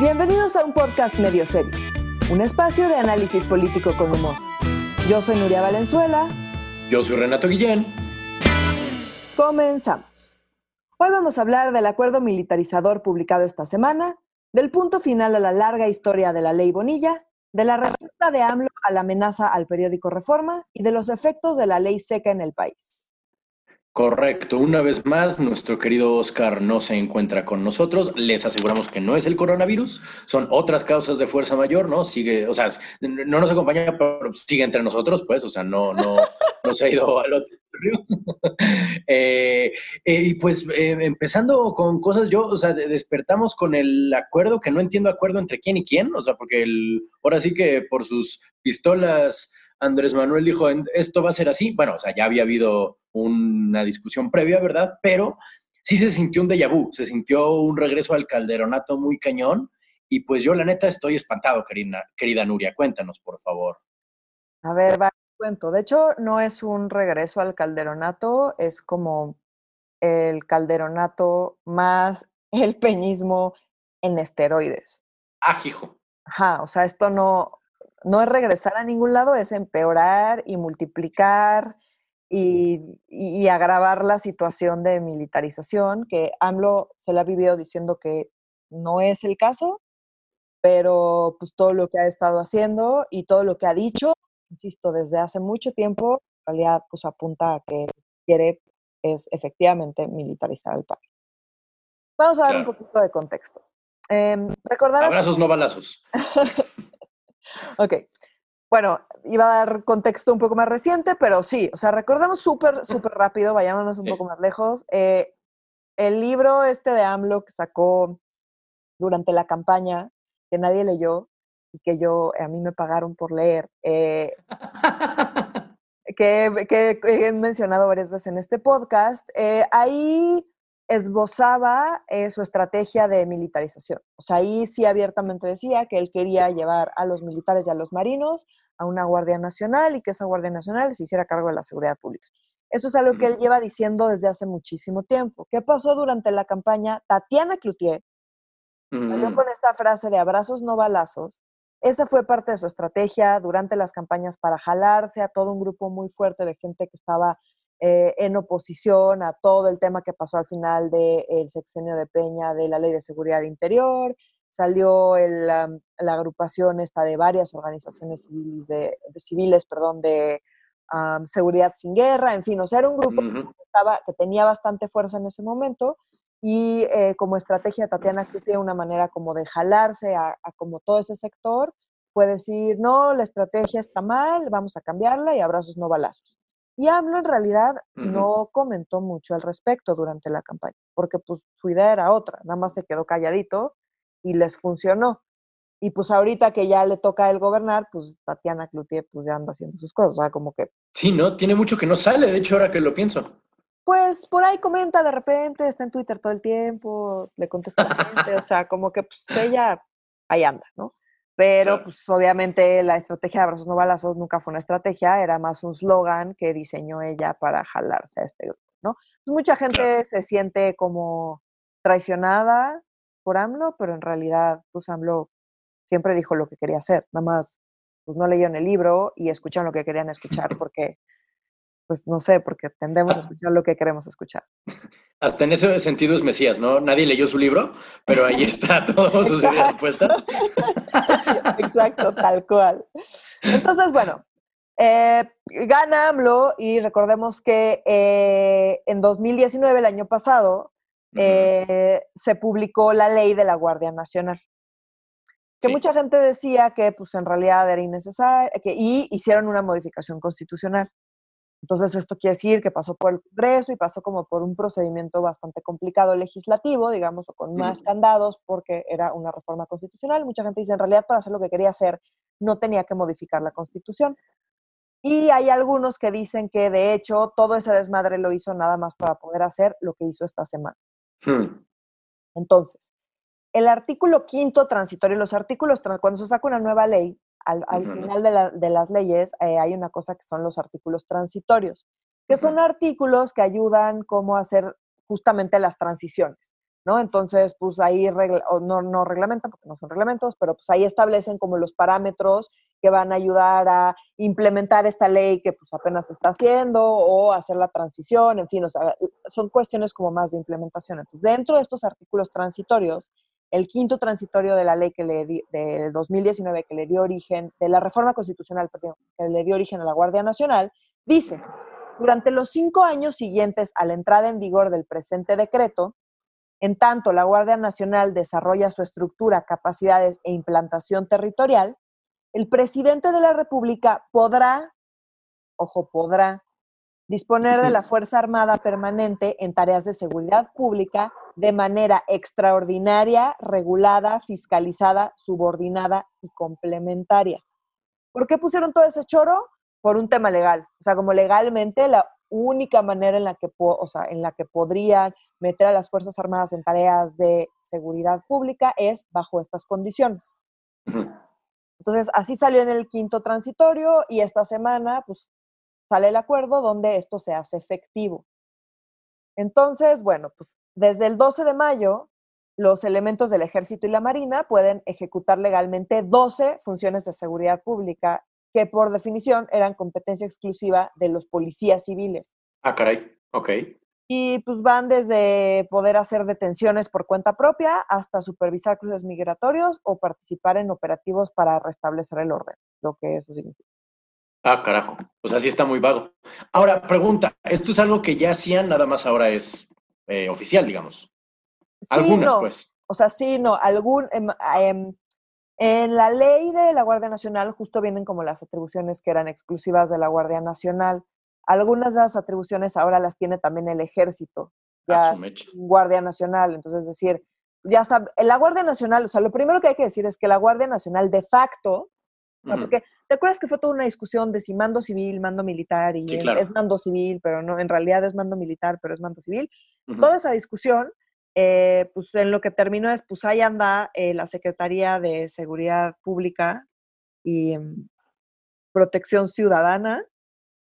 Bienvenidos a un podcast medio serio, un espacio de análisis político con humor. Yo soy Nuria Valenzuela. Yo soy Renato Guillén. Comenzamos. Hoy vamos a hablar del acuerdo militarizador publicado esta semana, del punto final a la larga historia de la ley Bonilla, de la respuesta de AMLO a la amenaza al periódico Reforma y de los efectos de la ley seca en el país. Correcto. Una vez más, nuestro querido Oscar no se encuentra con nosotros. Les aseguramos que no es el coronavirus, son otras causas de fuerza mayor, ¿no? Sigue, o sea, no nos acompaña, pero sigue entre nosotros, pues, o sea, no, no, no se ha ido al otro. eh, eh, y pues, eh, empezando con cosas, yo, o sea, despertamos con el acuerdo, que no entiendo acuerdo entre quién y quién, o sea, porque el, ahora sí que por sus pistolas Andrés Manuel dijo, esto va a ser así. Bueno, o sea, ya había habido una discusión previa, ¿verdad? Pero sí se sintió un déjà vu, se sintió un regreso al calderonato muy cañón. Y pues yo, la neta, estoy espantado, querida, querida Nuria. Cuéntanos, por favor. A ver, va, cuento. De hecho, no es un regreso al calderonato, es como el calderonato más el peñismo en esteroides. Ah, hijo. Ajá, o sea, esto no, no es regresar a ningún lado, es empeorar y multiplicar y, agravar la situación de militarización, que AMLO se le ha vivido diciendo que no es el caso, pero pues todo lo que ha estado haciendo y todo lo que ha dicho, insisto, desde hace mucho tiempo, en realidad pues apunta a que quiere es efectivamente militarizar el país. Vamos a dar un poquito de contexto. Eh, Abrazos, no balazos. Ok. Bueno, iba a dar contexto un poco más reciente, pero sí, o sea, recordemos súper, súper rápido, vayámonos un poco más lejos. Eh, el libro este de AMLO que sacó durante la campaña, que nadie leyó y que yo, a mí me pagaron por leer, eh, que, que, he mencionado varias veces en este podcast, eh, ahí esbozaba eh, su estrategia de militarización. O sea, ahí sí abiertamente decía que él quería llevar a los militares y a los marinos a una Guardia Nacional y que esa Guardia Nacional se hiciera cargo de la seguridad pública. Eso es algo que él lleva diciendo desde hace muchísimo tiempo. ¿Qué pasó durante la campaña? Tatiana Cloutier salió con esta frase de abrazos no balazos. Esa fue parte de su estrategia durante las campañas para jalarse a todo un grupo muy fuerte de gente que estaba eh, en oposición a todo el tema que pasó al final del sexenio de Peña de la Ley de Seguridad Interior. Salió la agrupación esta de varias organizaciones civiles, de, civiles perdón, de Seguridad sin Guerra, en fin, o sea, era un grupo que, estaba, que tenía bastante fuerza en ese momento y eh, como estrategia Tatiana que tiene una manera como de jalarse a, a, como todo ese sector, fue decir, no, la estrategia está mal, vamos a cambiarla y abrazos no balazos. Y AMLO en realidad no comentó mucho al respecto durante la campaña, porque pues su idea era otra, nada más se quedó calladito y les funcionó. Y pues ahorita que ya le toca él gobernar, pues Tatiana Cloutier pues ya anda haciendo sus cosas, o sea, como que... Sí, ¿no? Tiene mucho que no sale, de hecho, ahora que lo pienso. Pues por ahí comenta de repente, está en Twitter todo el tiempo, le contesta a la gente, o sea, como que pues ella ahí anda, ¿no? Pero, pues, obviamente, la estrategia de abrazos no balazos nunca fue una estrategia, era más un slogan que diseñó ella para jalarse a este grupo, ¿no? Pues, mucha gente se siente como traicionada por AMLO, pero en realidad, pues, AMLO siempre dijo lo que quería hacer, nada más, pues, no leyeron el libro y escuchan lo que querían escuchar porque pues no sé, porque tendemos a escuchar lo que queremos escuchar. Hasta en ese sentido es Mesías, ¿no? Nadie leyó su libro, pero ahí está todas sus ideas puestas. Exacto, tal cual. Entonces, bueno, eh, gana AMLO y recordemos que eh, en 2019, el año pasado, eh, se publicó la ley de la Guardia Nacional. Que mucha gente decía que pues en realidad era innecesaria, que, y hicieron una modificación constitucional. Entonces, esto quiere decir que pasó por el Congreso y pasó como por un procedimiento bastante complicado legislativo, digamos, o con más candados, porque era una reforma constitucional. Mucha gente dice, en realidad, para hacer lo que quería hacer, no tenía que modificar la Constitución. Y hay algunos que dicen que, de hecho, todo ese desmadre lo hizo nada más para poder hacer lo que hizo esta semana. Hmm. Entonces, el artículo quinto transitorio, los artículos, cuando se saca una nueva ley, al, final de, las leyes eh, hay una cosa que son los artículos transitorios, que son artículos que ayudan como a hacer justamente las transiciones. ¿no? Entonces, pues ahí no, no reglamentan, porque no son reglamentos, pero pues ahí establecen como los parámetros que van a ayudar a implementar esta ley que pues apenas se está haciendo o hacer la transición, en fin, o sea, son cuestiones como más de implementación. Entonces, dentro de estos artículos transitorios, el quinto transitorio de la ley que le del 2019 que le dio origen, de la reforma constitucional que le dio origen a la Guardia Nacional, dice, durante los cinco años siguientes a la entrada en vigor del presente decreto, en tanto la Guardia Nacional desarrolla su estructura, capacidades e implantación territorial, el presidente de la República podrá, ojo, podrá, disponer de la Fuerza Armada permanente en tareas de seguridad pública de manera extraordinaria, regulada, fiscalizada, subordinada y complementaria. ¿Por qué pusieron todo ese choro? Por un tema legal. O sea, como legalmente la única manera en la que, o sea, en la que podrían meter a las Fuerzas Armadas en tareas de seguridad pública es bajo estas condiciones. Entonces, así salió en el quinto transitorio y esta semana, pues, sale el acuerdo donde esto se hace efectivo. Entonces, bueno, pues desde el 12 de mayo, los elementos del ejército y la marina pueden ejecutar legalmente 12 funciones de seguridad pública que por definición eran competencia exclusiva de los policías civiles. Ah, caray, ok. Y pues van desde poder hacer detenciones por cuenta propia hasta supervisar cruces migratorios o participar en operativos para restablecer el orden, lo que eso significa. Ah, carajo, pues así está muy vago. Ahora, pregunta, ¿esto es algo que ya hacían, nada más ahora es eh, oficial, digamos? Algunas, pues. O sea, sí, no, algún, em, em, en la ley de la Guardia Nacional justo vienen como las atribuciones que eran exclusivas de la Guardia Nacional. Algunas de las atribuciones ahora las tiene también el ejército, ya Guardia Nacional. Entonces, es decir, ya sabe, la Guardia Nacional, o sea, lo primero que hay que decir es que la Guardia Nacional de facto, porque te acuerdas que fue toda una discusión de si mando civil, mando militar, y es mando civil, pero no, en realidad es mando militar, pero es mando civil. Toda esa discusión, eh, pues en lo que terminó es, pues ahí anda eh, la Secretaría de Seguridad Pública y mm, Protección Ciudadana,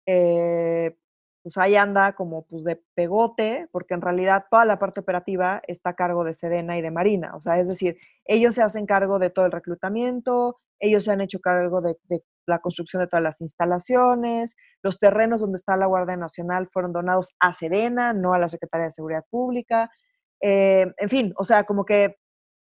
eh, pues ahí anda como pues de pegote, porque en realidad toda la parte operativa está a cargo de Sedena y de Marina. O sea, es decir, ellos se hacen cargo de todo el reclutamiento, ellos se han hecho cargo de, la construcción de todas las instalaciones, los terrenos donde está la Guardia Nacional fueron donados a Sedena, no a la Secretaría de Seguridad Pública. Eh, en fin, o sea, como que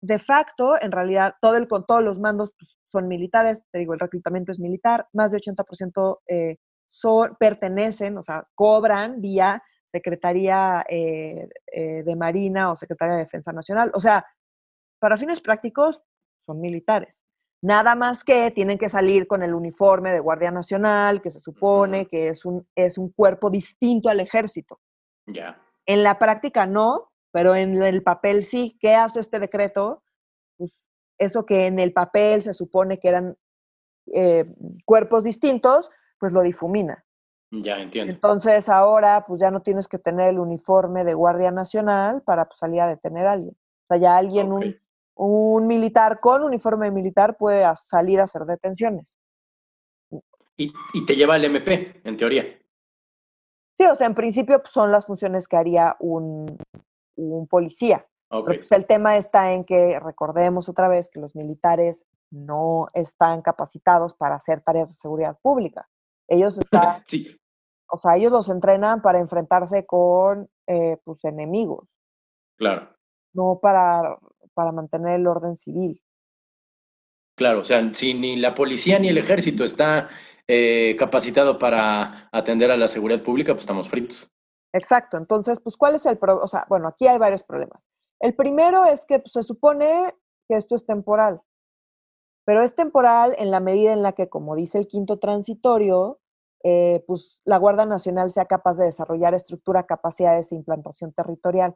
de facto, en realidad, todo el, todos los mandos pues, son militares, te digo, el reclutamiento es militar, más de 80% eh, son, pertenecen, o sea, cobran vía Secretaría eh, eh, de Marina o Secretaría de Defensa Nacional. O sea, para fines prácticos, son militares. Nada más que tienen que salir con el uniforme de Guardia Nacional, que se supone que es un, es un cuerpo distinto al ejército. Ya. En la práctica no, pero en el papel sí. ¿Qué hace este decreto? Pues eso que en el papel se supone que eran eh, cuerpos distintos, pues lo difumina. Ya entiendo. Entonces ahora pues ya no tienes que tener el uniforme de Guardia Nacional para pues, salir a detener a alguien. O sea, ya alguien, un, un, militar con uniforme militar puede salir a hacer detenciones. Y, y, te lleva el MP, en teoría. Sí, o sea, en principio pues, son las funciones que haría un, un policía. Okay. Pues, el tema está en que recordemos otra vez que los militares no están capacitados para hacer tareas de seguridad pública. Ellos están, o sea, ellos los entrenan para enfrentarse con eh, pues, enemigos. Claro. No para, para mantener el orden civil. Claro, o sea, si ni la policía ni el ejército está eh, capacitado para atender a la seguridad pública, pues estamos fritos. Exacto. Entonces, pues, ¿cuál es el problema? O sea, bueno, aquí hay varios problemas. El primero es que pues, se supone que esto es temporal, pero es temporal en la medida en la que, como dice el quinto transitorio, eh, pues la Guardia Nacional sea capaz de desarrollar estructura, capacidades e implantación territorial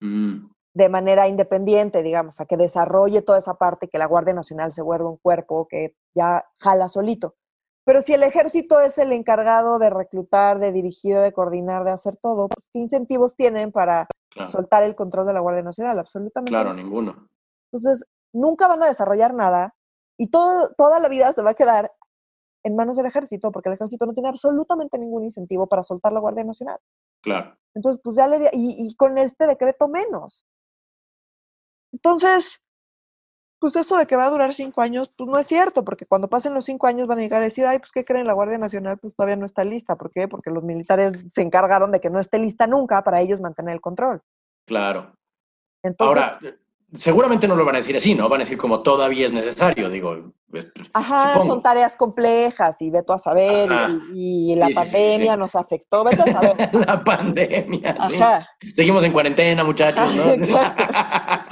mm. De manera independiente, digamos, a que desarrolle toda esa parte, que la Guardia Nacional se vuelva un cuerpo que ya jala solito. Pero si el ejército es el encargado de reclutar, de dirigir, de coordinar, de hacer todo, pues, ¿qué incentivos tienen para soltar el control de la Guardia Nacional? Absolutamente. Claro, ninguno. Entonces, nunca van a desarrollar nada y todo, toda la vida se va a quedar en manos del ejército, porque el ejército no tiene absolutamente ningún incentivo para soltar la Guardia Nacional. Claro. Entonces, pues ya le y, y con este decreto menos. Entonces, pues eso de que va a durar cinco años, pues no es cierto, porque cuando pasen los cinco años van a llegar a decir, ay, pues ¿qué creen? La Guardia Nacional pues todavía no está lista. ¿Por qué? Porque los militares se encargaron de que no esté lista nunca para ellos mantener el control. Claro. Ahora, seguramente no lo van a decir así, ¿no? Van a decir como todavía es necesario, digo. Ajá, son tareas complejas y veto a saber, y, la pandemia nos afectó, veto a saber. la pandemia, sí. Seguimos en cuarentena, muchachos, ¿no?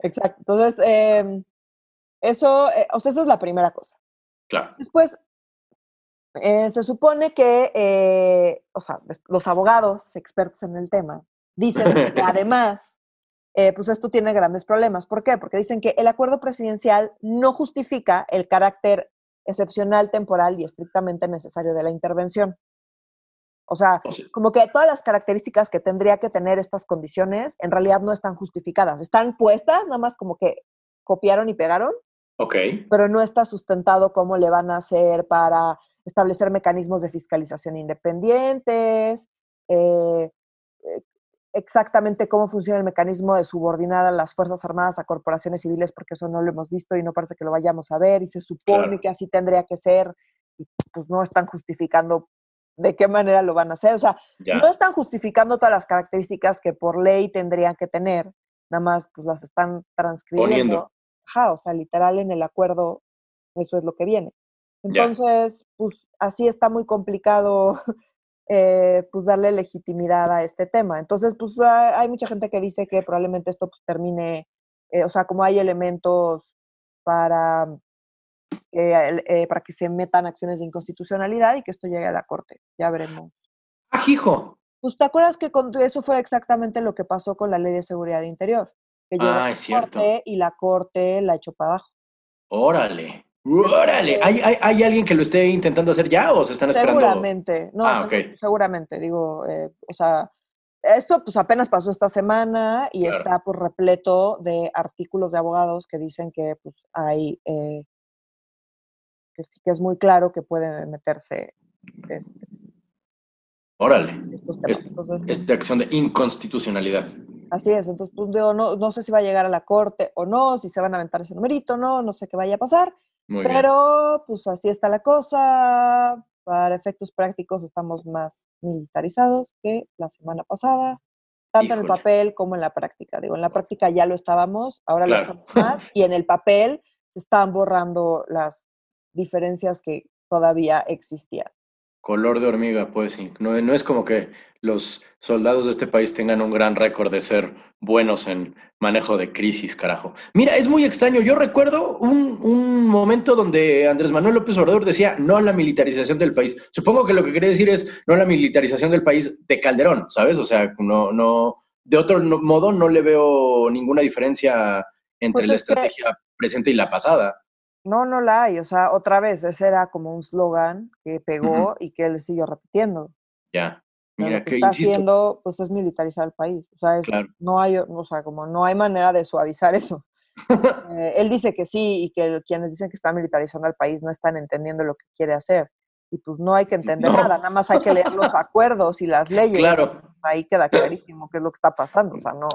Exacto. Entonces, em, eso, eh, o sea, esa es la primera cosa. Claro. Después, eh, se supone que, eh, o sea, los abogados expertos en el tema dicen que además, pues esto tiene grandes problemas. ¿Por qué? Porque dicen que el acuerdo presidencial no justifica el carácter excepcional, temporal y estrictamente necesario de la intervención. O sea, oh, como que todas las características que tendría que tener estas condiciones en realidad no están justificadas. Están puestas, nada más como que copiaron y pegaron. Ok. Pero no está sustentado cómo le van a hacer para establecer mecanismos de fiscalización independientes, eh, eh, exactamente cómo funciona el mecanismo de subordinar a las Fuerzas Armadas a corporaciones civiles, porque eso no lo hemos visto y no parece que lo vayamos a ver, y se supone que así tendría que ser, y pues no están justificando de qué manera lo van a hacer. O sea, no están justificando todas las características que por ley tendrían que tener, nada más pues las están transcribiendo. Ajá, o sea, literal en el acuerdo eso es lo que viene. Entonces, pues así está muy complicado eh, pues darle legitimidad a este tema. Entonces, pues hay mucha gente que dice que probablemente esto pues, termine, eh, o sea, como hay elementos para eh, para que se metan acciones de inconstitucionalidad y que esto llegue a la Corte. Ya veremos. ¡Ah, hijo! Pues te acuerdas que con, eso fue exactamente lo que pasó con la Ley de Seguridad Interior. Que ah, es cierto. y la Corte la echó para abajo. Órale. ¡Órale! ¿Hay, hay, alguien que lo esté intentando hacer ya o se están esperando? Seguramente, no, ah, seguramente, digo, eh, o sea, esto pues apenas pasó esta semana y está pues, repleto de artículos de abogados que dicen que pues hay eh, que, es muy claro que pueden meterse. Este, Órale. esta acción de inconstitucionalidad. Así es, entonces pues, no, no sé si va a llegar a la corte o no, si se van a aventar ese numerito, no, no sé qué vaya a pasar. pero pues así está la cosa. Para efectos prácticos estamos más militarizados que la semana pasada, tanto en el papel como en la práctica. Digo, en la práctica ya lo estábamos, ahora lo estamos más, y en el papel se están borrando las diferencias que todavía existían. Color de hormiga, pues sí. No, no, es como que los soldados de este país tengan un gran récord de ser buenos en manejo de crisis, carajo. Mira, es muy extraño. Yo recuerdo un, un, momento donde Andrés Manuel López Obrador decía no a la militarización del país. Supongo que lo que quería decir es no a la militarización del país de Calderón, ¿sabes? O sea, no, no, de otro modo no le veo ninguna diferencia entre pues la estrategia presente y la pasada. No, no la hay. O sea, otra vez, ese era como un slogan que pegó y que él siguió repitiendo. Ya. Mira, lo que, está haciendo, pues es militarizar el país. O sea, no hay, o sea, como no hay manera de suavizar eso. Eh, él dice que sí y que quienes dicen que está militarizando al país no están entendiendo lo que quiere hacer. Y pues no hay que entender nada, nada más hay que leer los acuerdos y las leyes. Claro. Ahí queda clarísimo qué es lo que está pasando. O sea, no.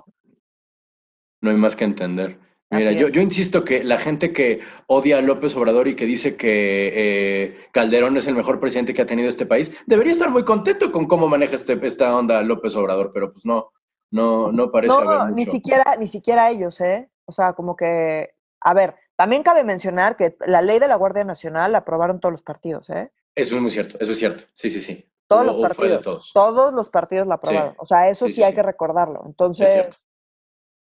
No hay más que entender. Mira, yo, yo, insisto que la gente que odia a López Obrador y que dice que eh, Calderón es el mejor presidente que ha tenido este país, debería estar muy contento con cómo maneja este, esta onda López Obrador, pero pues no, no, no parece haber mucho. Ni siquiera, ni siquiera ellos, ¿eh? O sea, como que, a ver, también cabe mencionar que la ley de la Guardia Nacional la aprobaron todos los partidos, ¿eh? Eso es muy cierto, eso es cierto, sí, sí, sí. Todos los partidos, todos. los partidos la aprobaron. o sea, eso sí, hay que recordarlo. Entonces,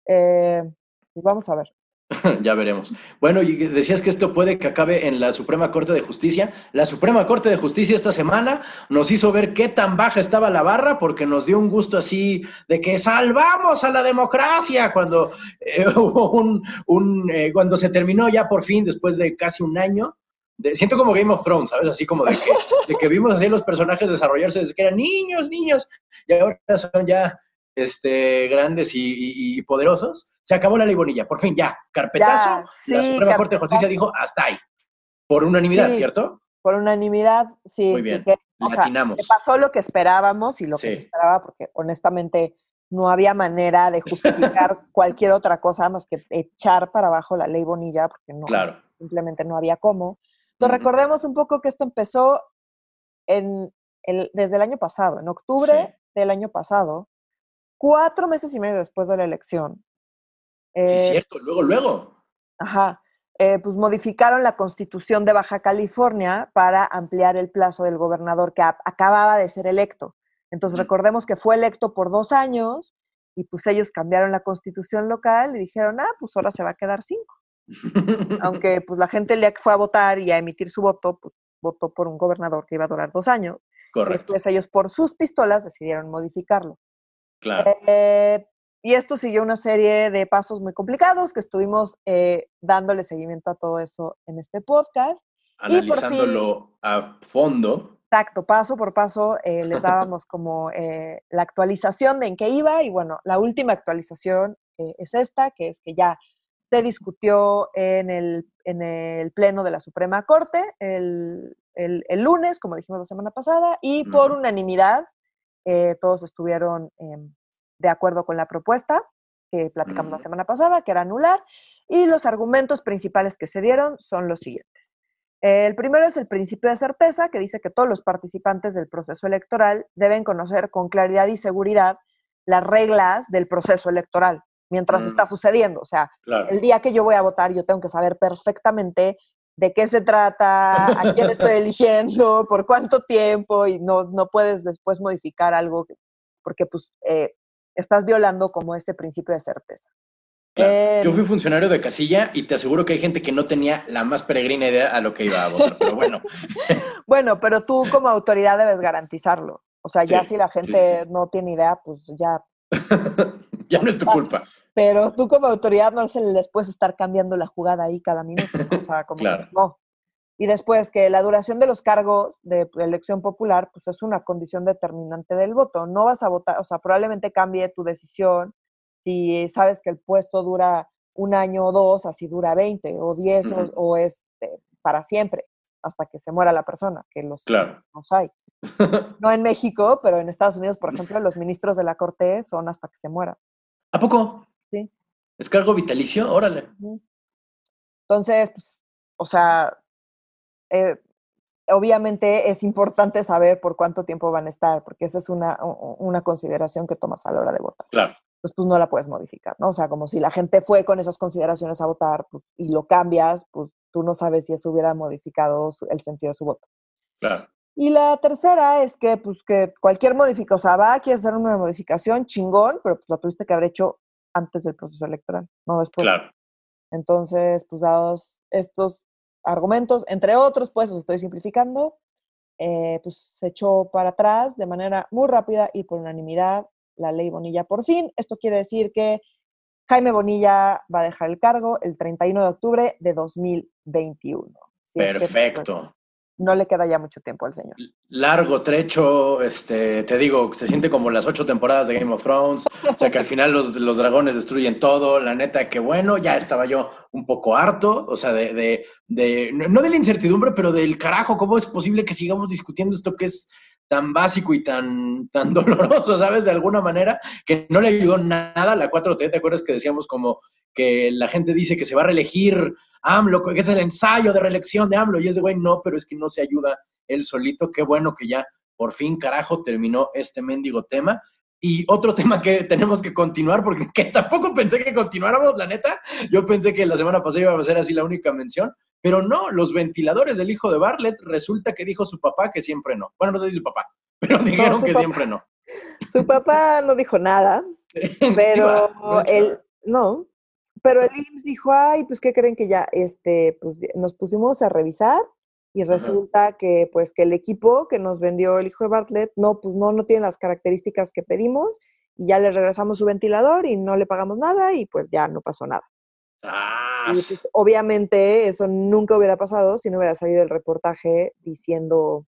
eh, pues vamos a ver. ya veremos. Bueno, y decías que esto puede que acabe en la Suprema Corte de Justicia. La Suprema Corte de Justicia esta semana nos hizo ver qué tan baja estaba la barra porque nos dio un gusto así de que salvamos a la democracia cuando eh, hubo un, eh, cuando se terminó ya por fin después de casi un año. siento como Game of Thrones, ¿sabes? Así como de que, vimos así los personajes desarrollarse desde que eran niños, niños, y ahora son ya este, grandes y, poderosos, se acabó la ley Bonilla, por fin ya, carpetazo, la Suprema Corte de Justicia dijo hasta ahí, por unanimidad, ¿cierto? Por unanimidad, sí. Muy bien, pasó lo que esperábamos y lo que se esperaba, porque honestamente no había manera de justificar cualquier otra cosa más que echar para abajo la ley Bonilla, porque no, simplemente no había cómo. Entonces, recordemos un poco que esto empezó en el, desde el año pasado, en octubre del año pasado, cuatro meses y medio después de la elección. Sí, eh, cierto, luego, luego. Ajá. Eh, pues modificaron la constitución de Baja California para ampliar el plazo del gobernador que acababa de ser electo. Entonces recordemos que fue electo por dos años y pues ellos cambiaron la constitución local y dijeron, ah, pues ahora se va a quedar cinco. Aunque pues la gente el día que fue a votar y a emitir su voto, pues votó por un gobernador que iba a durar dos años. Correcto. Después ellos por sus pistolas decidieron modificarlo. Claro. Eh, y esto siguió una serie de pasos muy complicados que estuvimos eh, dándole seguimiento a todo eso en este podcast. Analizándolo a fondo. Exacto, paso por paso eh, les dábamos como eh, la actualización de en qué iba y bueno, la última actualización es esta, que es que ya se discutió en el, en el Pleno de la Suprema Corte el, el, lunes, como dijimos la semana pasada, y por unanimidad todos estuvieron de acuerdo con la propuesta que platicamos la semana pasada, que era anular, y los argumentos principales que se dieron son los siguientes. El primero es el principio de certeza, que dice que todos los participantes del proceso electoral deben conocer con claridad y seguridad las reglas del proceso electoral mientras está mm. sucediendo. O sea, el día que yo voy a votar, yo tengo que saber perfectamente de qué se trata, a quién estoy eligiendo, por cuánto tiempo, y no, no puedes después modificar algo, porque pues eh, estás violando como ese principio de certeza. Yo fui funcionario de casilla y te aseguro que hay gente que no tenía la más peregrina idea a lo que iba a votar, pero bueno. bueno, pero tú como autoridad debes garantizarlo. O sea, ya si la gente no tiene idea, pues ya. ya no es tu culpa. Pero tú como autoridad no se les puedes estar cambiando la jugada ahí cada minuto. O sea, como claro. no. Y después que la duración de los cargos de elección popular, pues es una condición determinante del voto. No vas a votar, o sea, probablemente cambie tu decisión si sabes que el puesto dura un año o dos, así dura 20 o 10 o, es eh, para siempre, hasta que se muera la persona, que los, claro. los hay. No en México, pero en Estados Unidos, por ejemplo, los ministros de la Corte son hasta que se muera. ¿A poco? Sí. ¿Es cargo vitalicio? Órale. Entonces, pues, o sea, eh, obviamente es importante saber por cuánto tiempo van a estar, porque esa es una, una consideración que tomas a la hora de votar. Claro. Pues, pues no la puedes modificar, ¿no? O sea, como si la gente fue con esas consideraciones a votar pues, y lo cambias, pues tú no sabes si eso hubiera modificado el sentido de su voto. Claro. Y la tercera es que, pues, que cualquier modificación, o sea, va, quieres hacer una modificación, chingón, pero pues la tuviste que haber hecho antes del proceso electoral, no después. Claro. Entonces, pues dados estos argumentos, entre otros, pues os estoy simplificando, eh, pues se echó para atrás de manera muy rápida y por unanimidad la ley Bonilla por fin. Esto quiere decir que Jaime Bonilla va a dejar el cargo el 31 de octubre de 2021. Perfecto no le queda ya mucho tiempo al señor. Largo trecho, este, te digo, se siente como las ocho temporadas de Game of Thrones, o sea que al final los, los dragones destruyen todo, la neta que bueno, ya estaba yo un poco harto, o sea, de, de, de, no de la incertidumbre, pero del carajo, ¿cómo es posible que sigamos discutiendo esto que es tan básico y tan, tan doloroso, ¿sabes? De alguna manera, que no le ayudó nada a la 4T, ¿te acuerdas que decíamos como que la gente dice que se va a reelegir AMLO, que es el ensayo de reelección de AMLO, y ese güey no, pero es que no se ayuda él solito, qué bueno que ya por fin, carajo, terminó este mendigo tema. Y otro tema que tenemos que continuar, porque que tampoco pensé que continuáramos, la neta. Yo pensé que la semana pasada iba a ser así la única mención, pero no, los ventiladores del hijo de Bartlett, resulta que dijo su papá que siempre no. Bueno, no sé si su papá, pero dijeron que siempre no. Su papá no dijo nada, pero él, no, pero el IMSS dijo, ay, pues, ¿qué creen que ya? Este, pues, nos pusimos a revisar y resulta que, pues, que el equipo que nos vendió el hijo de Bartlett, no, pues, no, no tiene las características que pedimos y ya le regresamos su ventilador y no le pagamos nada y, pues, ya no pasó nada. Pues, obviamente eso nunca hubiera pasado si no hubiera salido el reportaje diciendo...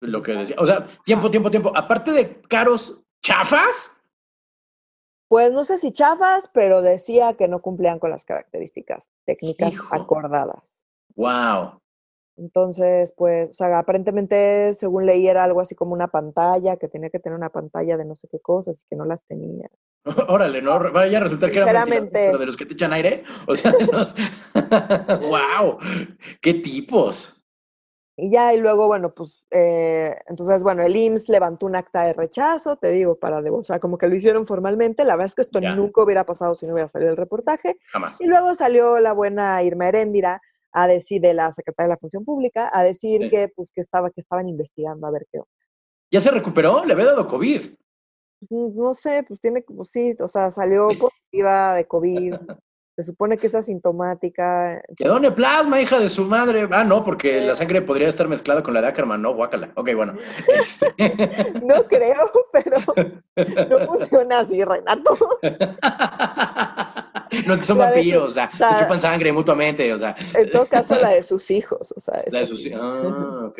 Lo que decía. O sea, tiempo, tiempo, tiempo. Aparte de caros chafas, pues no sé si chafas, pero decía que no cumplían con las características técnicas acordadas. Wow. Entonces, pues, o sea, aparentemente, según leí, era algo así como una pantalla, que tenía que tener una pantalla de no sé qué cosas y que no las tenía. Órale, ¿no? Vaya a resultar que era pero de los que te echan aire. O sea, de los... ¡Wow! ¡Qué tipos! Y ya, y luego, bueno, pues, eh, entonces, bueno, el IMSS levantó un acta de rechazo, te digo, para, de, o sea, como que lo hicieron formalmente. La verdad es que esto nunca hubiera pasado si no hubiera salido el reportaje. Jamás. Y luego salió la buena Irma Heréndira a decir, de la Secretaría de la Función Pública, a decir que, pues, que, estaba, que estaban investigando a ver qué ¿Ya se recuperó? Le había dado COVID. Pues, no sé, pues tiene, pues sí, o sea, salió positiva de COVID. Se supone que es asintomática. Quedó plasma, hija de su madre. Ah, no, porque la sangre podría estar mezclada con la de Ackerman, ¿no? Guácala. Ok, bueno. Este no creo, pero no funciona así, Renato. No es que son vampiros, o sea, se chupan sangre mutuamente, o sea. En todo caso, la de sus hijos, o sea. La de sus hijos. Ah, ok.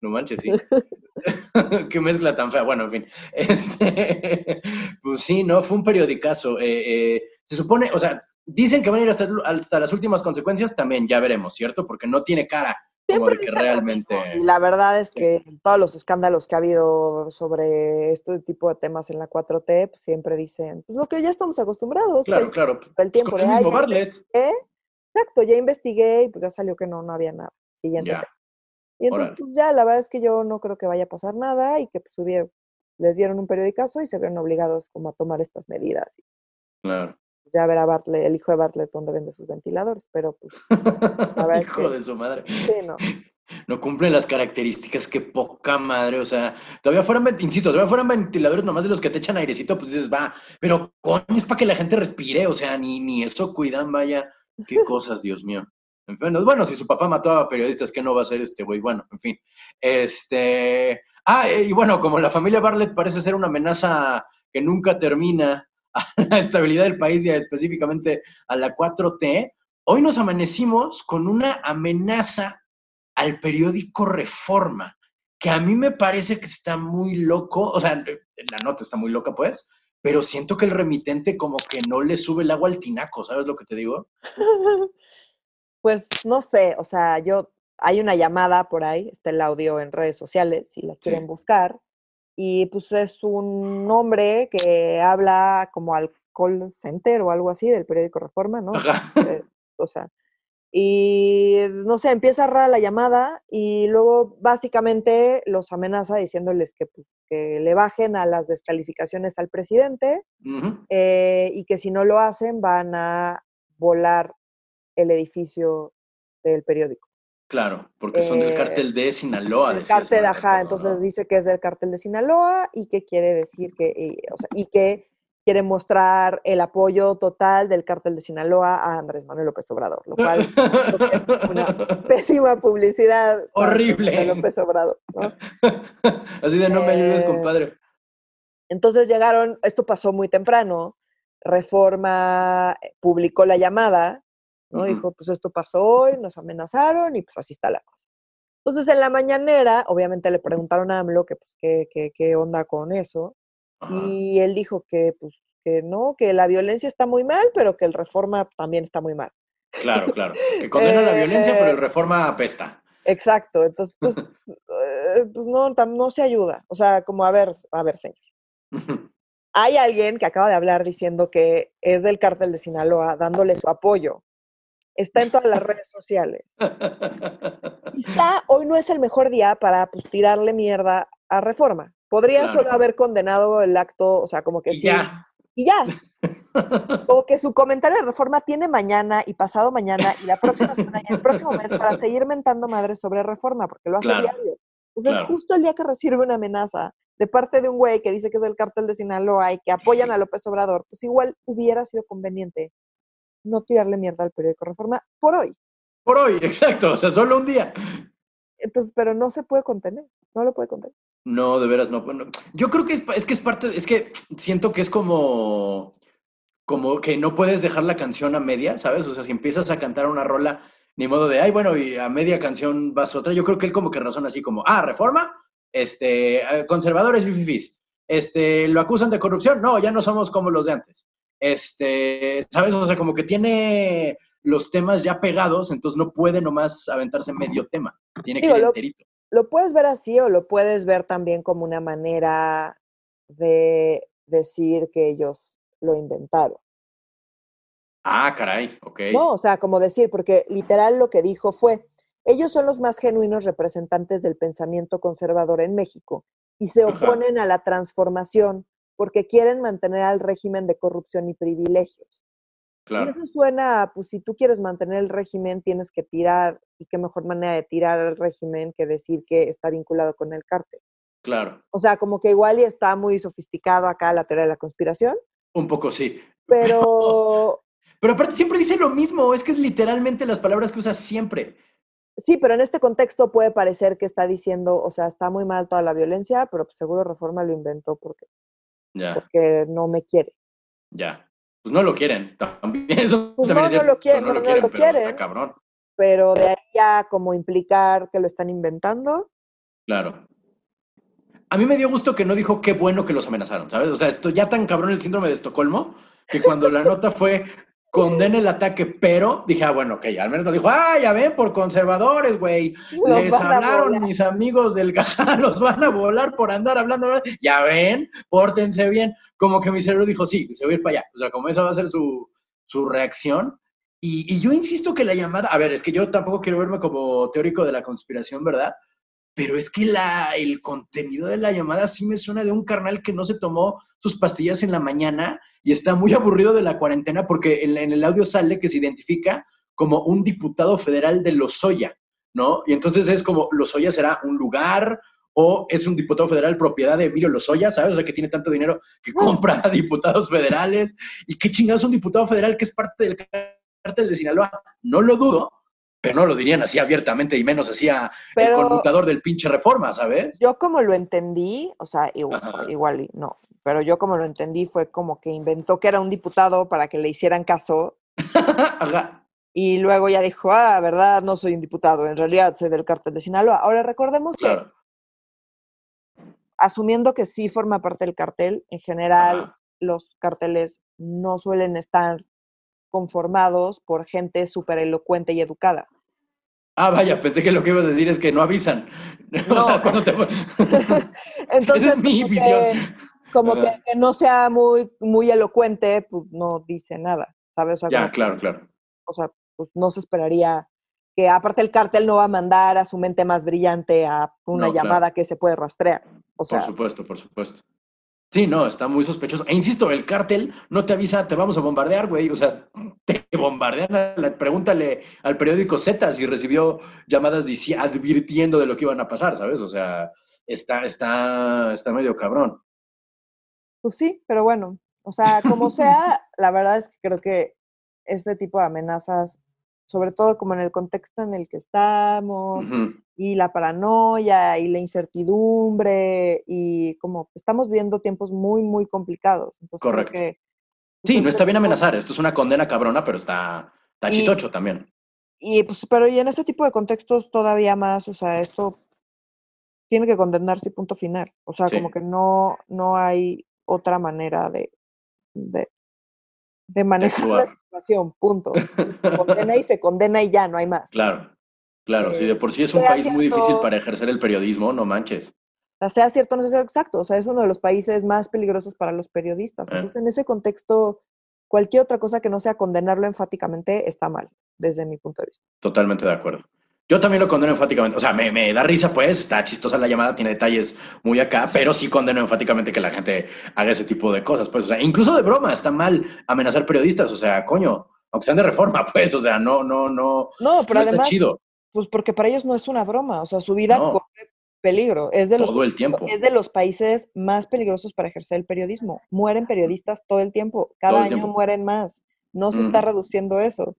no manches, sí. Qué mezcla tan fea. Bueno, en fin. Este, pues sí, ¿no? Fue un periodicazo. Eh, eh, se supone, o sea, Dicen que van a ir hasta, las últimas consecuencias, también ya veremos, ¿cierto? Porque no tiene cara como de que realmente... Y la verdad es que todos los escándalos que ha habido sobre este tipo de temas en la 4T, pues, siempre dicen, pues lo que ya estamos acostumbrados. Claro, claro. El tiempo de... El mismo Bartlett. Exacto, ya investigué y pues ya salió que no, no había nada. Y entonces, pues ya, la verdad es que yo no creo que vaya a pasar nada y que pues les dieron un periodicazo y se vieron obligados como a tomar estas medidas. Claro ya verá Bartlett, el hijo de Bartlett dónde vende sus ventiladores, pero pues... hijo de su madre. Sí, no. No cumple las características, qué poca madre, o sea, todavía fueran, insisto, todavía fueran ventiladores nomás de los que te echan airecito, pues dices, va, pero coño, es para que la gente respire, o sea, ni, ni eso cuidan, vaya, qué cosas, Dios mío. En fin, bueno, si su papá mató a periodistas, ¿qué no va a ser este güey? Bueno, en fin. Este. Ah, y bueno, como la familia Bartlett parece ser una amenaza que nunca termina, a la estabilidad del país y específicamente a la 4T, hoy nos amanecimos con una amenaza al periódico Reforma, que a mí me parece que está muy loco, o sea, la nota está muy loca, pues, pero siento que el remitente como que no le sube el agua al tinaco, ¿sabes lo que te digo? Pues no sé, o sea, yo, hay una llamada por ahí, está el audio en redes sociales, si la quieren buscar, y pues es un hombre que habla como al call center o algo así del periódico Reforma, ¿no? Eh, o sea, y no sé, empieza rara la llamada y luego básicamente los amenaza diciéndoles que, pues, que le bajen a las descalificaciones al presidente eh, y que si no lo hacen van a volar el edificio del periódico. Claro, porque son del cártel de Sinaloa. El cártel, ajá, entonces dice que es del cártel de Sinaloa y que quiere decir que, y, o sea, y que quiere mostrar el apoyo total del cártel de Sinaloa a Andrés Manuel López Obrador, lo cual es una pésima publicidad. Horrible. López Obrador, ¿no? Así de no me ayudes, eh, compadre. Entonces llegaron, esto pasó muy temprano, Reforma eh, publicó la llamada ¿no? Dijo, pues esto pasó hoy, nos amenazaron y pues así está la cosa. Entonces en la mañanera, obviamente le preguntaron a AMLO que pues qué, qué, qué onda con eso, y él dijo que pues que no, que la violencia está muy mal, pero que el reforma también está muy mal. Claro, claro. Que condena la violencia, pero el eh, reforma apesta. Exacto. Entonces, pues, eh, pues no, no se ayuda. O sea, como a ver, a ver, señor. Hay alguien que acaba de hablar diciendo que es del cártel de Sinaloa dándole su apoyo está en todas las redes sociales. Quizá hoy no es el mejor día para pues, tirarle mierda a Reforma. Podría solo haber condenado el acto, o sea, como que y sí. Ya. Y ya. Como que su comentario de reforma tiene mañana y pasado mañana y la próxima semana y el próximo mes para seguir mentando madres sobre reforma, porque lo hace diario. Entonces, justo el día que recibe una amenaza de parte de un güey que dice que es del cártel de Sinaloa y que apoyan a López Obrador, pues igual hubiera sido conveniente no tirarle mierda al periódico Reforma por hoy. Por hoy, exacto, o sea, solo un día. Entonces, pero no se puede contener, no lo puede contener. No, de veras no. Bueno, yo creo que es, es, que es parte, es que siento que es como, como que no puedes dejar la canción a media, ¿sabes? O sea, si empiezas a cantar una rola, ni modo de, ay, bueno, y a media canción vas otra. Yo creo que él como que razona así como, ah, reforma, este, eh, conservadores y fifís. Este, ¿lo acusan de corrupción? No, ya no somos como los de antes. Este, ¿sabes? O sea, como que tiene los temas ya pegados, entonces no puede nomás aventarse medio tema, tiene que ir lo- enterito. Lo puedes ver así o lo puedes ver también como una manera de decir que ellos lo inventaron. Ah, caray, ok. No, o sea, como decir, porque literal lo que dijo fue, ellos son los más genuinos representantes del pensamiento conservador en México y se Ajá. oponen a la transformación porque quieren mantener al régimen de corrupción y privilegios. Y Claro, eso suena, pues si tú quieres mantener el régimen, tienes que tirar, y qué mejor manera de tirar al régimen que decir que está vinculado con el cártel. claro. O sea, como que igual y está muy sofisticado acá la teoría de la conspiración, Un poco sí. pero Pero aparte siempre dice lo mismo, es que es literalmente las palabras que usa siempre. sí, pero en este contexto puede parecer que está diciendo, o sea, está muy mal toda la violencia, pero pues seguro Reforma lo inventó porque, Ya, porque no me quiere. ya. Pues no lo quieren, también. Eso Pues también no, es no lo quieren, no no, lo quieren, pero está cabrón. Pero de ahí a como implicar que lo están inventando, Claro. A mí me dio gusto que no dijo qué bueno que los amenazaron, ¿sabes? O sea, esto ya tan cabrón el síndrome de Estocolmo, que cuando la nota fue condena el ataque, pero dije, ah, bueno, ok, al menos no dijo, ah, ya ven, por conservadores, güey. Les hablaron mis amigos del Cajá, los van a volar por andar hablando. Ya ven, pórtense bien. Como que mi cerebro dijo, sí, se va a ir para allá. O sea, como esa va a ser su, su reacción. Y, y yo insisto que la llamada, a ver, es que yo tampoco quiero verme como teórico de la conspiración, ¿verdad? Pero es que la, el contenido de la llamada sí me suena de un carnal que no se tomó sus pastillas en la mañana y está muy aburrido de la cuarentena porque en, en el audio sale que se identifica como un diputado federal de Lozoya, ¿no? Y entonces es como Lozoya será un lugar o es un diputado federal propiedad de Emilio Lozoya, ¿sabes? O sea, que tiene tanto dinero que compra a diputados federales. ¿Y qué chingados un diputado federal que es parte del cártel de Sinaloa? No lo dudo, pero no lo dirían así abiertamente y menos así a el conmutador del pinche reforma, ¿sabes? yo como lo entendí, o sea, igual, Ajá. igual no, pero yo como lo entendí fue como que inventó que era un diputado para que le hicieran caso Ajá. y luego ya dijo, ah, verdad, no soy un diputado, en realidad soy del cártel de Sinaloa. Ahora recordemos que asumiendo que sí forma parte del cartel, en general Ajá. los carteles no suelen estar conformados por gente súper elocuente y educada. Ah, vaya, pensé que lo que ibas a decir es que no avisan. o sea, cuando te... Entonces, Esa es mi como visión. que, como que, no sea muy, muy elocuente, pues no dice nada, ¿sabes? O sea, Ya, que- claro, claro. o sea, pues no se esperaría que aparte el cartel no va a mandar a su mente más brillante a una No, claro. llamada que se puede rastrear. O sea, por supuesto, por supuesto. Sí, no, está muy sospechoso. E insisto, el cártel no te avisa, te vamos a bombardear, güey. O sea, te bombardean. a la- Pregúntale al periódico Z si recibió llamadas advirtiendo de lo que iban a pasar, ¿sabes? O sea, está, está, está medio cabrón. pues sí, pero bueno, o sea, como sea, la verdad es que creo que este tipo de amenazas, sobre todo como en el contexto en el que estamos, y la paranoia y la incertidumbre y como estamos viendo tiempos muy, muy complicados. Entonces, Correcto. que, Sí, no está bien amenazar. Esto es una condena cabrona, pero está, está Y- chistocho también. Y pues, pero y en este tipo de contextos todavía más, o sea, esto tiene que condenarse y punto final. O sea, Sí. como que no, no hay otra manera de, de, de manejar la actuar. Situación, punto. Se condena y se condena y ya, no hay más. Claro, claro. Si Eh, de por sí es un país muy difícil para ejercer el periodismo, no manches. Sea, cierto no sea cierto, exacto. O sea, es uno de los países más peligrosos para los periodistas. Eh. Entonces, en ese contexto, cualquier otra cosa que no sea condenarlo enfáticamente está mal, desde mi punto de vista. Totalmente de acuerdo. Yo también lo condeno enfáticamente. O sea, me, me da risa, pues, está chistosa la llamada, tiene detalles muy acá, pero sí condeno enfáticamente que la gente haga ese tipo de cosas, pues, o sea, incluso de broma, está mal amenazar periodistas, o sea, coño, aunque sean de reforma, pues, o sea, no, no, no, No, pero no está además, chido pues porque para ellos no es una broma. O sea, su vida No. corre peligro. Es de, los, todo el tiempo. es de los países más peligrosos para ejercer el periodismo. Mueren periodistas todo el tiempo. Cada el año tiempo. mueren más. No se está reduciendo eso.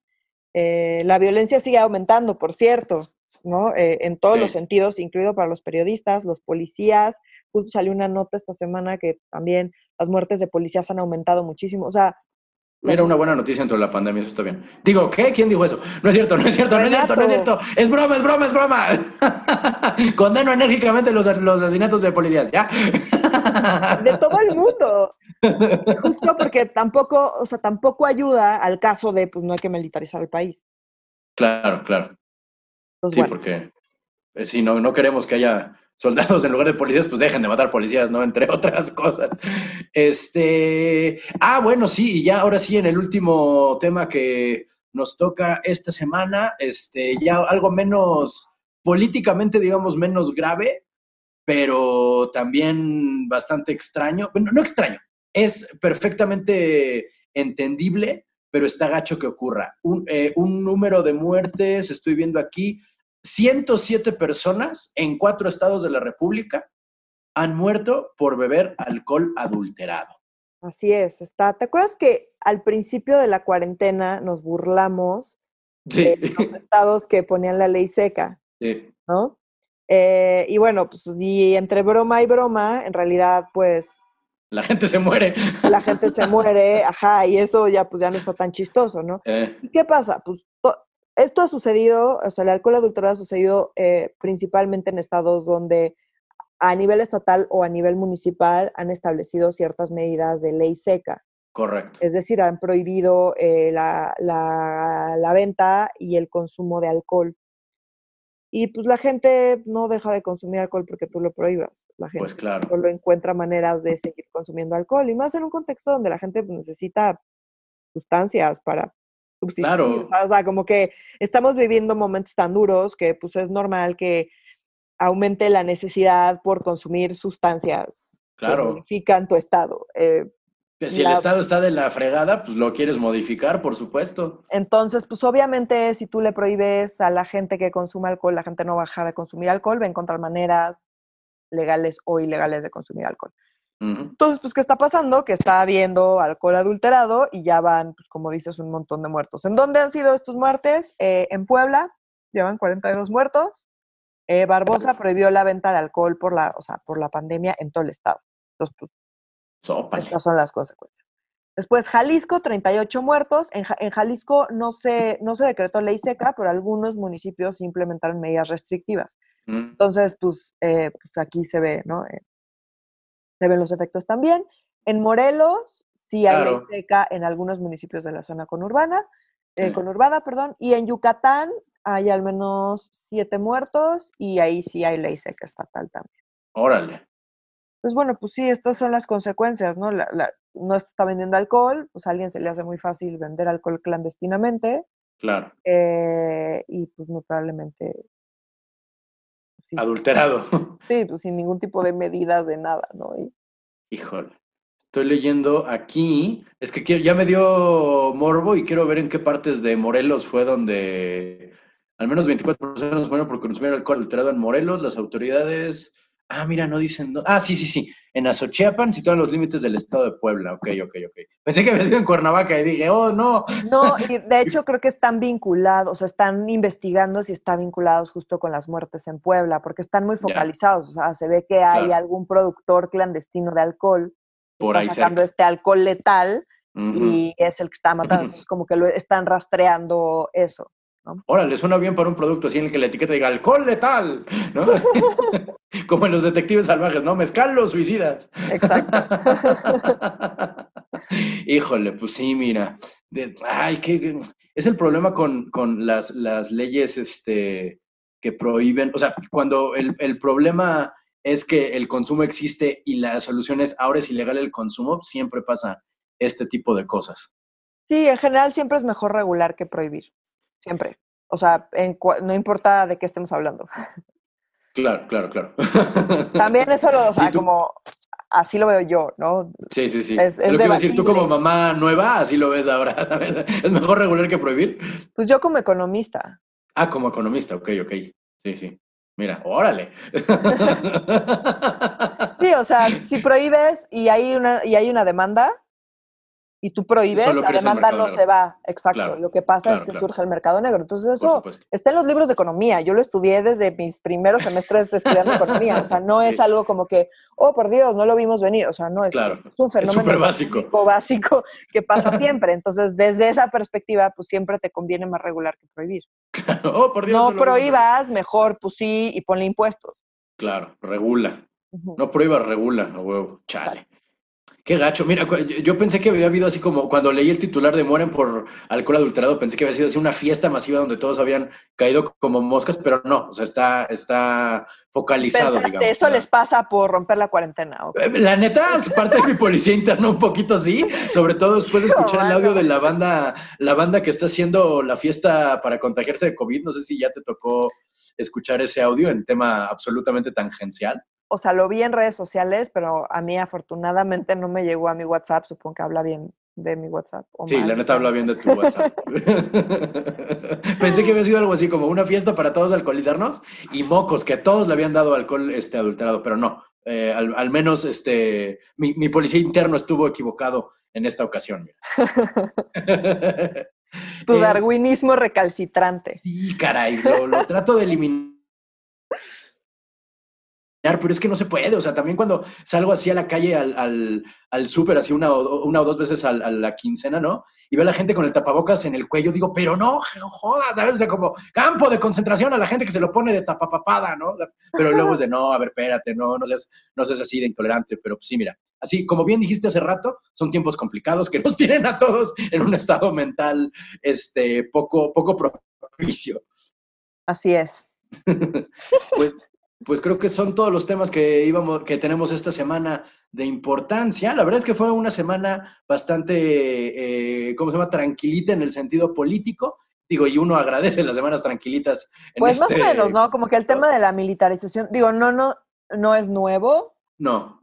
Eh, la violencia sigue aumentando, por cierto, ¿no? Eh, en todos los sentidos, incluido para los periodistas, los policías. Justo salió una nota esta semana que también las muertes de policías han aumentado muchísimo. O sea, Mira, una buena noticia dentro de la pandemia, eso está bien. Digo, ¿qué? ¿Quién dijo eso? No es cierto, no es cierto, no es cierto, no es cierto. Es broma, es broma, es broma. Condeno enérgicamente los, los asesinatos de policías, ¿ya? De todo el mundo. Justo porque tampoco, o sea, tampoco ayuda al caso de, pues no hay que militarizar el país. Claro, claro. sí, porque eh, si no, no queremos que haya soldados en lugar de policías, pues dejen de matar policías, ¿no? Entre otras cosas. Este, ah, bueno, sí, y ya ahora sí, en el último tema que nos toca esta semana, este, ya algo menos, políticamente, digamos, menos grave, pero también bastante extraño. Bueno, no extraño, es perfectamente entendible, pero está gacho que ocurra. Un, eh, un número de muertes, estoy viendo aquí, 107 personas en cuatro estados de la República han muerto por beber alcohol adulterado. Así es, está. ¿Te acuerdas que al principio de la cuarentena nos burlamos de los estados que ponían la ley seca? Sí. ¿No? Eh, y bueno, pues y entre broma y broma, en realidad, pues. La gente se muere. La gente se muere, ajá, y eso ya pues ya no está tan chistoso, ¿no? Eh. ¿Qué pasa? Pues esto ha sucedido, o sea, el alcohol adulterado ha sucedido eh, principalmente en estados donde a nivel estatal o a nivel municipal han establecido ciertas medidas de ley seca. Correcto. Es decir, han prohibido eh, la, la, venta y el consumo de alcohol. Y pues la gente no deja de consumir alcohol porque tú lo prohíbas. La gente pues claro. solo encuentra maneras de seguir consumiendo alcohol. Y más en un contexto donde la gente pues, necesita sustancias para Claro. O sea, como que estamos viviendo momentos tan duros que pues es normal que aumente la necesidad por consumir sustancias claro. que modifican tu estado. Eh, si el estado está de la fregada, pues lo quieres modificar, por supuesto. Entonces, pues obviamente si tú le prohíbes a la gente que consume alcohol, la gente no va a dejar de consumir alcohol, va a encontrar maneras legales o ilegales de consumir alcohol. Entonces, pues, ¿qué está pasando? Que está habiendo alcohol adulterado y ya van, pues, como dices, un montón de muertos. ¿En dónde han sido estos muertes? Eh, en Puebla, llevan 42 muertos. Eh, Barbosa prohibió la venta de alcohol por la, o sea, por la pandemia en todo el estado. Entonces, pues, estas son las consecuencias. Después, Jalisco, 38 muertos. En, Jalisco no se, no se decretó ley seca, pero algunos municipios implementaron medidas restrictivas. Mm. Entonces, pues, eh, pues, aquí se ve, ¿no? Se ven los efectos también. En Morelos sí hay ley seca en algunos municipios de la zona conurbana, eh, conurbada, perdón, y en Yucatán hay al menos siete muertos y ahí sí hay ley seca estatal también. Órale. Pues bueno, pues sí, estas son las consecuencias, ¿no? no está vendiendo alcohol, pues a alguien se le hace muy fácil vender alcohol clandestinamente. Claro. Eh, y pues muy probablemente Adulterado. Sí, pues sin ningún tipo de medidas de nada, ¿no? Híjole. Estoy leyendo aquí, es que ya me dio morbo y quiero ver en qué partes de Morelos fue donde al menos 24 personas fueron por consumir alcohol adulterado en Morelos. Las autoridades Ah, mira, no dicen. Ah, sí, sí, sí. En Azochiapan, situan los límites del estado de Puebla. Ok, ok, ok. Pensé que había sido en Cuernavaca y dije, oh, no. No, y de hecho creo que están vinculados, o sea, están investigando si están vinculados justo con las muertes en Puebla, porque están muy focalizados. O sea, se ve que hay algún productor clandestino de alcohol por ahí sacando este alcohol letal y es el que está matando. Es como que lo están rastreando eso. Órale, suena bien para un producto así en el que la etiqueta diga alcohol letal, ¿no? Como en los detectives salvajes, ¿no? Mezcal los suicidas. Exacto. Híjole, pues sí, mira. ay, qué, es el problema con, las, leyes este, que prohíben, o sea, cuando el, el problema es que el consumo existe y la solución es ahora es ilegal el consumo, siempre pasa este tipo de cosas. Sí, en general siempre es mejor regular que prohibir. Siempre. O sea, no importa de qué estemos hablando. Claro, claro, claro. También eso lo, o sea, como así lo veo yo, ¿no? Sí, sí, sí. Es, lo que iba a decir, tú como mamá nueva, así lo ves ahora. ¿Es mejor regular que prohibir? Pues yo como economista. Ah, como economista, ok, ok. Sí, sí. Mira, órale. Sí, o sea, si prohíbes y hay una, y hay una demanda, y tú prohíbes, Solo la demanda no se va. Exacto. Claro, Lo que pasa es que claro. surge el mercado negro. Entonces eso está en los libros de economía. Yo lo estudié desde mis primeros semestres de estudiando economía. O sea, no es Sí. algo como que, oh, por Dios, no lo vimos venir. O sea, no, es, es un fenómeno súper básico. básico que pasa siempre. Entonces, desde esa perspectiva, pues siempre te conviene más regular que prohibir. oh, por Dios. no vimos. prohíbas, mejor, pues sí, y ponle impuestos. Claro, regula. No prohíbas, regula, a huevo. Chale. Qué gacho. Mira, yo- pensé que había habido así como cuando leí el titular de mueren por alcohol adulterado, pensé que había sido así una fiesta masiva donde todos habían caído como moscas, pero no, o sea, está, está focalizado, Pensaste, digamos. eso ¿verdad? les pasa por romper la cuarentena. Eh, La neta, es parte de mi policía interna un poquito sí, sobre todo después de escuchar el audio de la banda, la banda que está haciendo la fiesta para contagiarse de COVID. No sé si ya te tocó escuchar ese audio en tema absolutamente tangencial. O sea, lo vi en redes sociales, pero a mí afortunadamente no me llegó a mi WhatsApp. Supongo que habla bien de mi WhatsApp. o Sí, mal, la neta habla bien de tu WhatsApp. Pensé que había sido algo así como una fiesta para todos alcoholizarnos y mocos, que a todos le habían dado alcohol este, adulterado, pero no. Eh, al, al menos este, mi, mi policía interno estuvo equivocado en esta ocasión. Tu Eh, darwinismo recalcitrante. Sí, caray, lo, lo trato de eliminar, pero es que no se puede. O sea, también cuando salgo así a la calle al, al, al súper, así una o, una o dos veces a, la quincena, ¿no? Y veo a la gente con el tapabocas en el cuello, digo, pero no, no jodas, ¿sabes? O sea, como campo de concentración a la gente que se lo pone de tapapapada, ¿no? Pero luego es de, no, a ver, espérate, no, no seas, no seas así de intolerante. Pero sí, mira, así como bien dijiste hace rato, son tiempos complicados que nos tienen a todos en un estado mental este, poco, poco propicio. Así es. Pues, pues creo que son todos los temas que íbamos, que tenemos esta semana de importancia. La verdad es que fue una semana bastante, eh, ¿cómo se llama? Tranquilita en el sentido político. Digo, y uno agradece las semanas tranquilitas. en Pues más o este- menos, ¿no? Como que el tema de la militarización, digo, no, no, no es nuevo. No,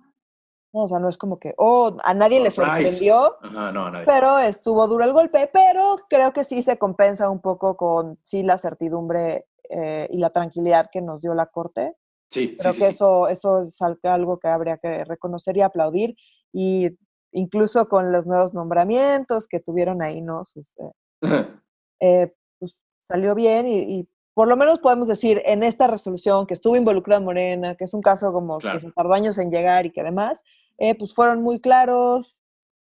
¿no? O sea, no es como que, oh, a nadie le sorprendió, ajá, no, nadie. pero estuvo duro el golpe, pero creo que sí se compensa un poco con, sí, la certidumbre eh, y la tranquilidad que nos dio la Corte. Sí, Creo sí, que sí. eso, eso es al- algo que habría que reconocer y aplaudir. Y incluso con los nuevos nombramientos que tuvieron ahí, ¿no? Sus, eh, eh, pues salió bien y, y por lo menos podemos decir en esta resolución que estuvo involucrada Morena, que es un caso como Claro. que se tardó años en llegar y que además, eh, pues fueron muy claros,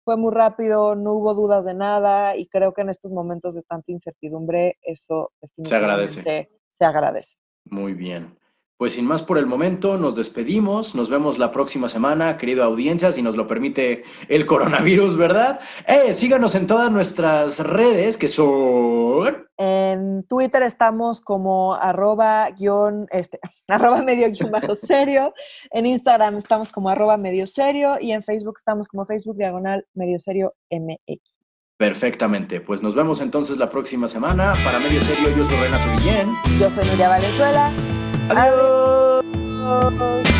fue muy rápido, no hubo dudas de nada y creo que en estos momentos de tanta incertidumbre eso agradece. definitivamente Se agradece. Muy bien. Pues sin más por el momento, nos despedimos. Nos vemos la próxima semana, querido audiencia, si nos lo permite el coronavirus, ¿verdad? Eh, síganos en todas nuestras redes, que son... En Twitter estamos como arroba guion, este, arroba medio guion bajo serio. En Instagram estamos como arroba medio serio y en Facebook estamos como Facebook diagonal medio serio MX. Perfectamente. Pues nos vemos entonces la próxima semana. Para Medio Serio, yo soy Renato Guillén. Yo soy Nuria Valenzuela. Adiós. Adiós.